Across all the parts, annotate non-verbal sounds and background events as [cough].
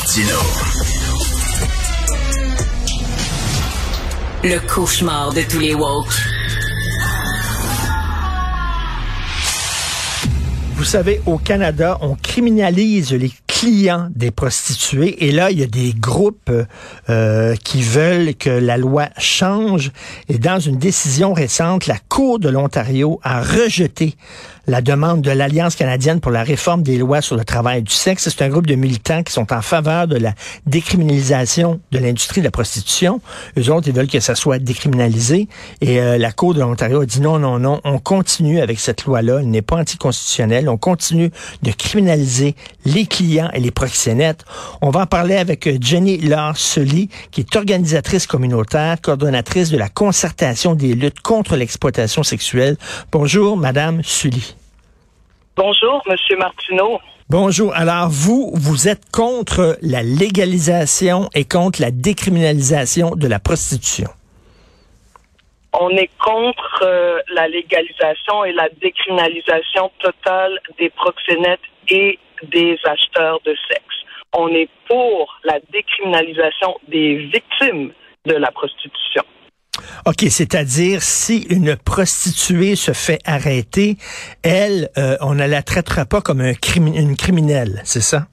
Martino. Le cauchemar de tous les woke. Vous savez, au Canada, on criminalise les clients des prostituées et là, il y a des groupes euh, qui veulent que la loi change et dans une décision récente, la Cour de l'Ontario a rejeté la demande de l'Alliance canadienne pour la réforme des lois sur le travail du sexe. C'est un groupe de militants qui sont en faveur de la décriminalisation de l'industrie de la prostitution. Eux autres, ils veulent que ça soit décriminalisé. Et euh, la Cour de l'Ontario a dit non, non, non, on continue avec cette loi-là. Elle n'est pas anticonstitutionnelle. On continue de criminaliser les clients et les proxénètes. On va en parler avec euh, Jenny Larsely, qui est organisatrice communautaire, coordonnatrice de la concertation des luttes contre l'exploitation sexuelle. Bonjour, Madame Sully. Bonjour, Monsieur Martineau. Bonjour. Alors, vous, vous êtes contre la légalisation et contre la décriminalisation de la prostitution? On est contre euh, la légalisation et la décriminalisation totale des proxénètes et des acheteurs de sexe. On est pour la décriminalisation des victimes de la prostitution. OK, c'est-à-dire si une prostituée se fait arrêter, elle, euh, on ne la traitera pas comme un une criminelle, c'est ça?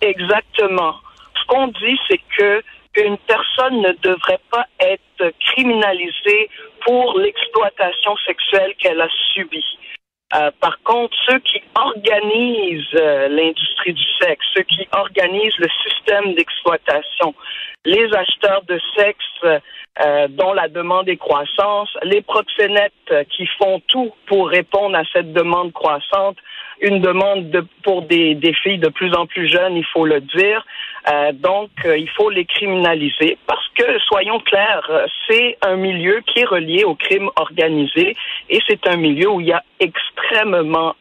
Exactement. Ce qu'on dit, c'est que une personne ne devrait pas être criminalisée pour l'exploitation sexuelle qu'elle a subie. Euh, par contre, ceux qui organisent euh, l'industrie du sexe, ceux qui organisent le système d'exploitation, les acheteurs de sexe euh, dont la demande est croissante, les proxénètes qui font tout pour répondre à cette demande croissante, une demande de, pour des, filles de plus en plus jeunes, il faut le dire. Euh, donc, euh, il faut les criminaliser parce que, soyons clairs, c'est un milieu qui est relié au crime organisé et c'est un milieu où il y a extrêmement,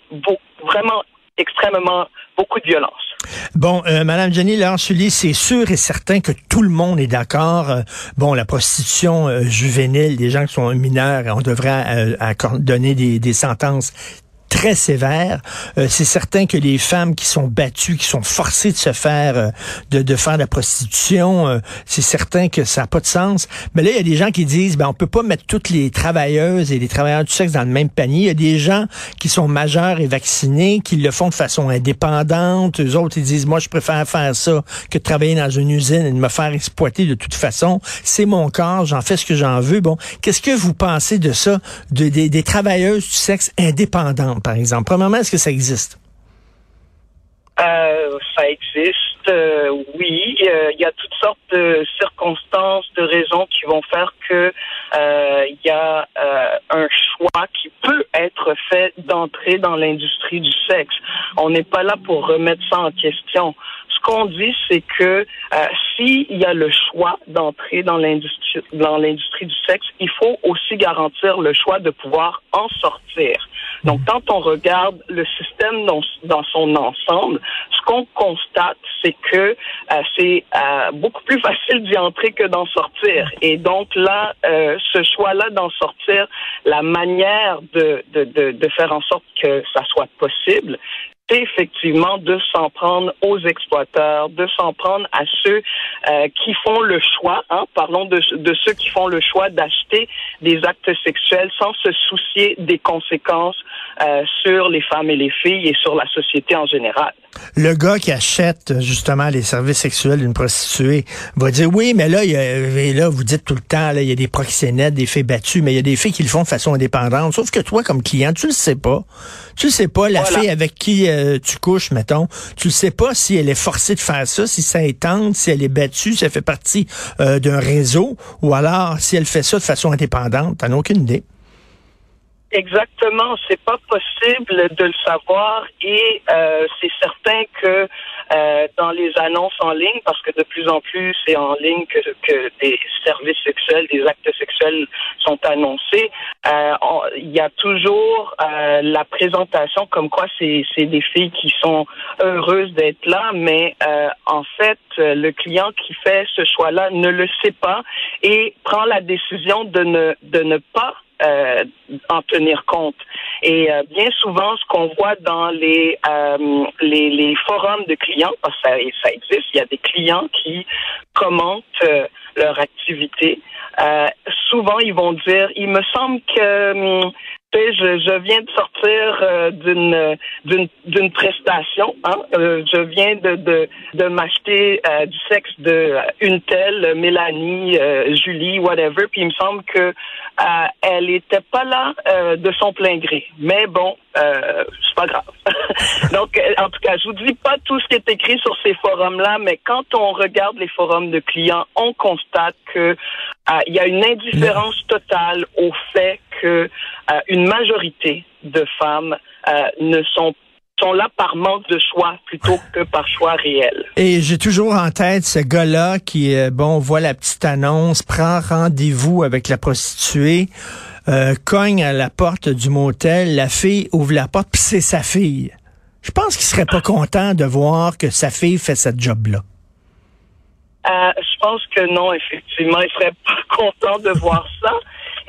vraiment extrêmement beaucoup de violence. Bon, euh, Madame Jenny Lansully, c'est sûr et certain que tout le monde est d'accord. Euh, bon, la prostitution euh, juvénile, des gens qui sont mineurs, on devrait donner des sentences très sévère. Euh, c'est certain que les femmes qui sont battues, qui sont forcées de se faire, euh, de, de, faire de la prostitution, euh, c'est certain que ça n'a pas de sens. Mais là, il y a des gens qui disent, ben, on peut pas mettre toutes les travailleuses et les travailleurs du sexe dans le même panier. Il y a des gens qui sont majeurs et vaccinés, qui le font de façon indépendante. Eux autres, ils disent, moi, je préfère faire ça que de travailler dans une usine et de me faire exploiter de toute façon. C'est mon corps, j'en fais ce que j'en veux. Bon, qu'est-ce que vous pensez de ça, de, des, des travailleuses du sexe indépendantes? Par exemple? Premièrement, est-ce que ça existe? Euh, ça existe, euh, oui. Il y a toutes sortes de circonstances, de raisons qui vont faire que euh, il y a un choix qui peut être fait d'entrer dans l'industrie du sexe. On n'est pas là pour remettre ça en question. Ce qu'on dit, c'est que s'il y a le choix d'entrer dans l'industrie dans l'industrie du sexe, il faut aussi garantir le choix de pouvoir en sortir. Donc, quand on regarde le système dans, dans son ensemble, ce qu'on constate, c'est que euh, c'est euh, beaucoup plus [laughs] facile d'y entrer que d'en sortir. Et donc là, euh, ce choix-là d'en sortir, la manière de, de, de, de faire en sorte que ça soit possible, effectivement de s'en prendre aux exploiteurs, de s'en prendre à ceux euh, qui font le choix, hein, parlons de, ceux qui font le choix d'acheter des actes sexuels sans se soucier des conséquences euh, sur les femmes et les filles et sur la société en général. Le gars qui achète justement les services sexuels d'une prostituée va dire oui, mais là, il y a, là vous dites tout le temps, là, il y a des proxénètes, des filles battues, mais il y a des filles qui le font de façon indépendante. Sauf que toi, comme client, tu le sais pas. Tu le sais pas, la fille avec qui euh, tu couches, mettons, tu le sais pas si elle est forcée de faire ça, si ça est tente, si elle est battue, si elle fait partie euh, d'un réseau, ou alors si elle fait ça de façon indépendante. T'en as aucune idée. Exactement, c'est pas possible de le savoir et euh, c'est certain que euh, dans les annonces en ligne, parce que de plus en plus c'est en ligne que, que des services sexuels, des actes sexuels sont annoncés, euh, il y a toujours euh, la présentation comme quoi c'est des filles qui sont heureuses d'être là, mais euh, en fait le client qui fait ce choix-là ne le sait pas et prend la décision de ne de ne pas euh, en tenir compte. Et euh, bien souvent, ce qu'on voit dans les, euh, les, les forums de clients, parce que ça, ça existe, il y a des clients qui commentent leur activité. souvent, ils vont dire, il me semble que hum, je, je, viens de sortir euh, d'une d'une d'une prestation. Hein? Euh, je viens de de, de m'acheter euh, du sexe de une telle Mélanie, Julie, whatever. Puis il me semble que elle était pas là de son plein gré. Mais bon, c'est pas grave. [laughs] Donc, en tout cas, je vous dis pas tout ce qui est écrit sur ces forums-là, mais quand on regarde les forums de clients, on constate que il y a une indifférence totale au fait que euh, une majorité de femmes euh, ne sont sont là par manque de choix plutôt que par choix réel. Et j'ai toujours en tête ce gars-là qui, euh, bon, voit la petite annonce, prend rendez-vous avec la prostituée, cogne à la porte du motel, la fille ouvre la porte, puis c'est sa fille. Je pense qu'il serait pas content de voir que sa fille fait cette job-là. Je pense que non, effectivement, il serait pas [laughs] content de voir ça.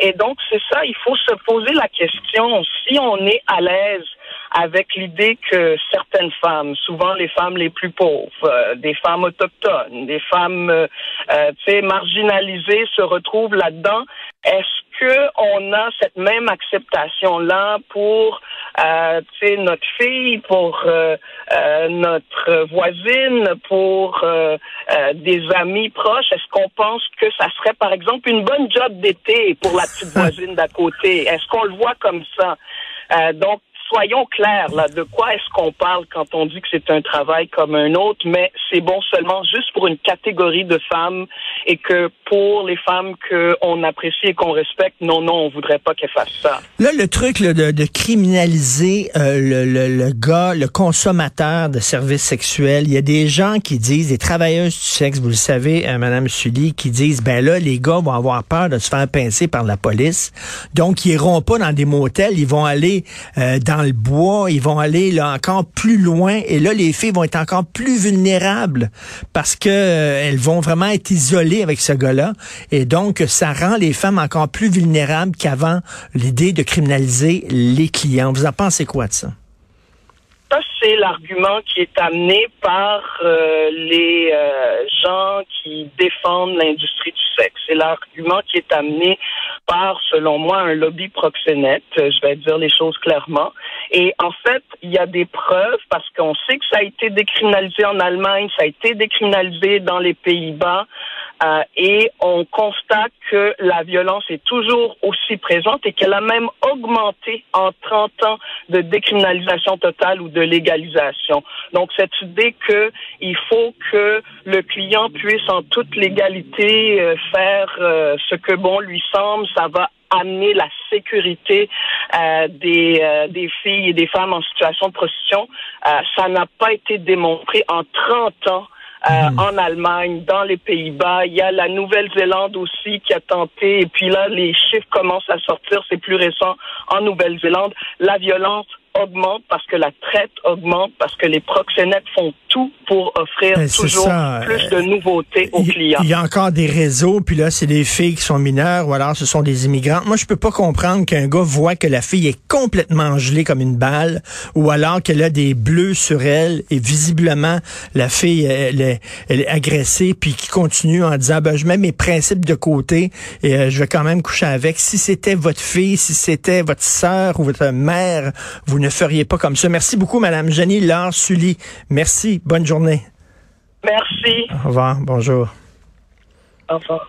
Et donc, c'est ça, il faut se poser la question, si on est à l'aise avec l'idée que certaines femmes, souvent les femmes les plus pauvres, euh, des femmes autochtones, des femmes euh, euh marginalisées se retrouvent là-dedans, est-ce que on a cette même acceptation là pour euh, notre fille, pour euh, euh, notre voisine, pour euh, des amis proches. Est-ce qu'on pense que ça serait par exemple une bonne job d'été pour la petite [laughs] voisine d'à côté? Est-ce qu'on le voit comme ça? Donc soyons clairs, là, de quoi est-ce qu'on parle quand on dit que c'est un travail comme un autre, mais c'est bon seulement juste pour une catégorie de femmes et que pour les femmes qu'on apprécie et qu'on respecte, non, non, on voudrait pas qu'elles fassent ça. Là, le truc de, de, criminaliser euh, le, le, le, gars, le consommateur de services sexuels, il y a des gens qui disent, des travailleuses du sexe, vous le savez, euh, Madame Sully, qui disent, ben là, les gars vont avoir peur de se faire pincer par la police, donc ils iront pas dans des motels, ils vont aller euh, dans le bois, ils vont aller là encore plus loin et là les filles vont être encore plus vulnérables parce que euh, elles vont vraiment être isolées avec ce gars-là et donc ça rend les femmes encore plus vulnérables qu'avant l'idée de criminaliser les clients. Vous en pensez quoi de ça? Ça, c'est l'argument qui est amené par euh, les euh, gens qui défendent l'industrie du sexe. C'est l'argument qui est amené par, selon moi, un lobby proxénète. Je vais dire les choses clairement. Et en fait, il y a des preuves parce qu'on sait que ça a été décriminalisé en Allemagne, ça a été décriminalisé dans les Pays-Bas. Euh, et on constate que la violence est toujours aussi présente et qu'elle a même augmenté en 30 ans de décriminalisation totale ou de légalisation. Donc cette idée qu'il faut que le client puisse en toute légalité euh, faire euh, ce que bon lui semble, ça va amener la sécurité des, des filles et des femmes en situation de prostitution, ça n'a pas été démontré en 30 ans euh, hmm. en Allemagne, dans les Pays-Bas. Il y a la Nouvelle-Zélande aussi qui a tenté. Et puis là, les chiffres commencent à sortir. C'est plus récent en Nouvelle-Zélande. La violence augmente parce que la traite augmente, parce que les proxénètes font tout pour offrir ben, toujours plus de nouveautés aux clients. Il y a encore des réseaux, puis là, c'est des filles qui sont mineures ou alors ce sont des immigrants. Moi, je peux pas comprendre qu'un gars voit que la fille est complètement gelée comme une balle ou alors qu'elle a des bleus sur elle et visiblement, la fille, elle est, elle est agressée puis qui continue en disant, ben, je mets mes principes de côté et euh, je vais quand même coucher avec. Si c'était votre fille, si c'était votre sœur ou votre mère, vous ne feriez pas comme ça. Merci beaucoup, Madame Jenny Laure Sully. Merci. Bonne journée. Merci. Au revoir. Bonjour. Au revoir.